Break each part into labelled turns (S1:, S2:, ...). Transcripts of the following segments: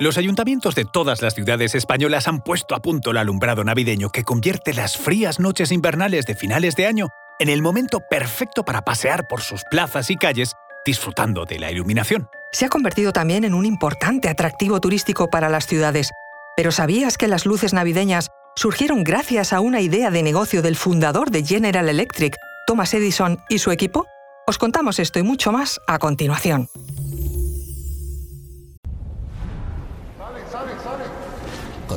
S1: Los ayuntamientos de todas las ciudades españolas han puesto a punto el alumbrado navideño que convierte las frías noches invernales de finales de año en el momento perfecto para pasear por sus plazas y calles disfrutando de la iluminación.
S2: Se ha convertido también en un importante atractivo turístico para las ciudades. Pero ¿sabías que las luces navideñas surgieron gracias a una idea de negocio del fundador de General Electric, Thomas Edison, y su equipo? Os contamos esto y mucho más a continuación.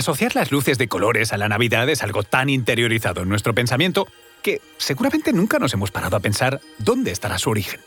S1: Asociar las luces de colores a la Navidad es algo tan interiorizado en nuestro pensamiento que seguramente nunca nos hemos parado a pensar dónde estará su origen.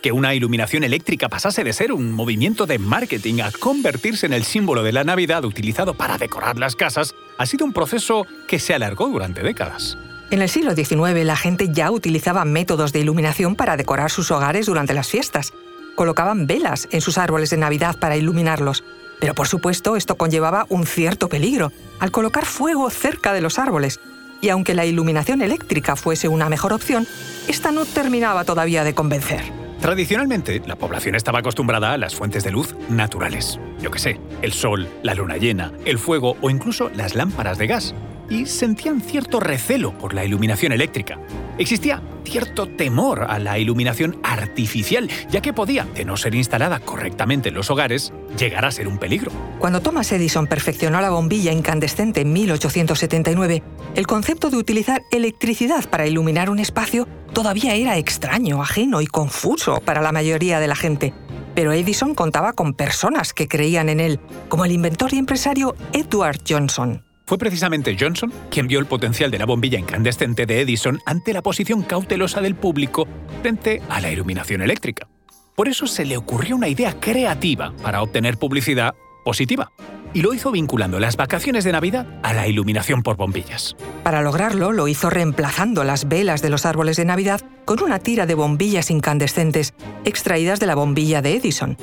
S1: Que una iluminación eléctrica pasase de ser un movimiento de marketing a convertirse en el símbolo de la Navidad utilizado para decorar las casas ha sido un proceso que se alargó durante décadas.
S2: En el siglo XIX la gente ya utilizaba métodos de iluminación para decorar sus hogares durante las fiestas. Colocaban velas en sus árboles de Navidad para iluminarlos. Pero por supuesto esto conllevaba un cierto peligro al colocar fuego cerca de los árboles. Y aunque la iluminación eléctrica fuese una mejor opción, esta no terminaba todavía de convencer.
S1: Tradicionalmente, la población estaba acostumbrada a las fuentes de luz naturales. Yo qué sé, el sol, la luna llena, el fuego o incluso las lámparas de gas y sentían cierto recelo por la iluminación eléctrica. Existía cierto temor a la iluminación artificial, ya que podía, de no ser instalada correctamente en los hogares, llegar a ser un peligro.
S2: Cuando Thomas Edison perfeccionó la bombilla incandescente en 1879, el concepto de utilizar electricidad para iluminar un espacio todavía era extraño, ajeno y confuso para la mayoría de la gente. Pero Edison contaba con personas que creían en él, como el inventor y empresario Edward Johnson.
S1: Fue precisamente Johnson quien vio el potencial de la bombilla incandescente de Edison ante la posición cautelosa del público frente a la iluminación eléctrica. Por eso se le ocurrió una idea creativa para obtener publicidad positiva. Y lo hizo vinculando las vacaciones de Navidad a la iluminación por bombillas.
S2: Para lograrlo, lo hizo reemplazando las velas de los árboles de Navidad con una tira de bombillas incandescentes extraídas de la bombilla de Edison.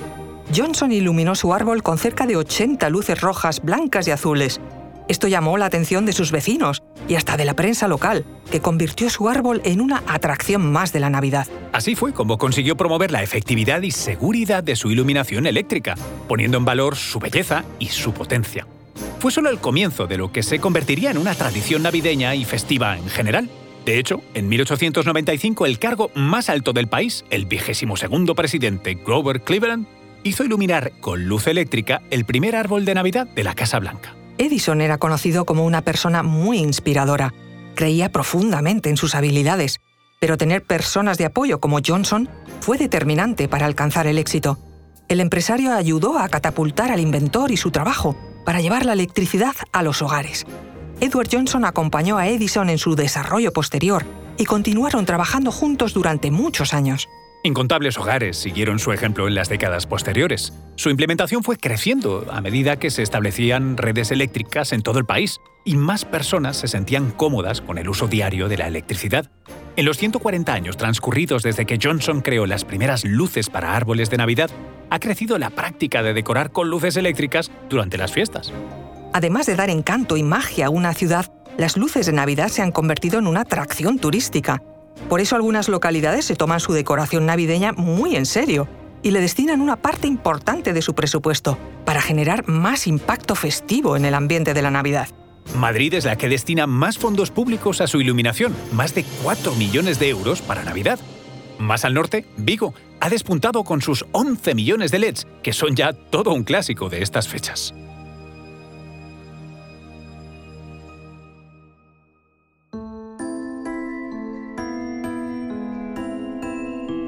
S2: Johnson iluminó su árbol con cerca de 80 luces rojas, blancas y azules, esto llamó la atención de sus vecinos y hasta de la prensa local, que convirtió su árbol en una atracción más de la Navidad.
S1: Así fue como consiguió promover la efectividad y seguridad de su iluminación eléctrica, poniendo en valor su belleza y su potencia. Fue solo el comienzo de lo que se convertiría en una tradición navideña y festiva en general. De hecho, en 1895 el cargo más alto del país, el vigésimo segundo presidente Grover Cleveland, hizo iluminar con luz eléctrica el primer árbol de Navidad de la Casa Blanca.
S2: Edison era conocido como una persona muy inspiradora. Creía profundamente en sus habilidades, pero tener personas de apoyo como Johnson fue determinante para alcanzar el éxito. El empresario ayudó a catapultar al inventor y su trabajo para llevar la electricidad a los hogares. Edward Johnson acompañó a Edison en su desarrollo posterior y continuaron trabajando juntos durante muchos años.
S1: Incontables hogares siguieron su ejemplo en las décadas posteriores. Su implementación fue creciendo a medida que se establecían redes eléctricas en todo el país y más personas se sentían cómodas con el uso diario de la electricidad. En los 140 años transcurridos desde que Johnson creó las primeras luces para árboles de Navidad, ha crecido la práctica de decorar con luces eléctricas durante las fiestas.
S2: Además de dar encanto y magia a una ciudad, las luces de Navidad se han convertido en una atracción turística por eso algunas localidades se toman su decoración navideña muy en serio y le destinan una parte importante de su presupuesto para generar más impacto festivo en el ambiente de la Navidad.
S1: Madrid es la que destina más fondos públicos a su iluminación, más de 4 millones de euros para Navidad. Más al norte, Vigo ha despuntado con sus 11 millones de LEDs, que son ya todo un clásico de estas fechas.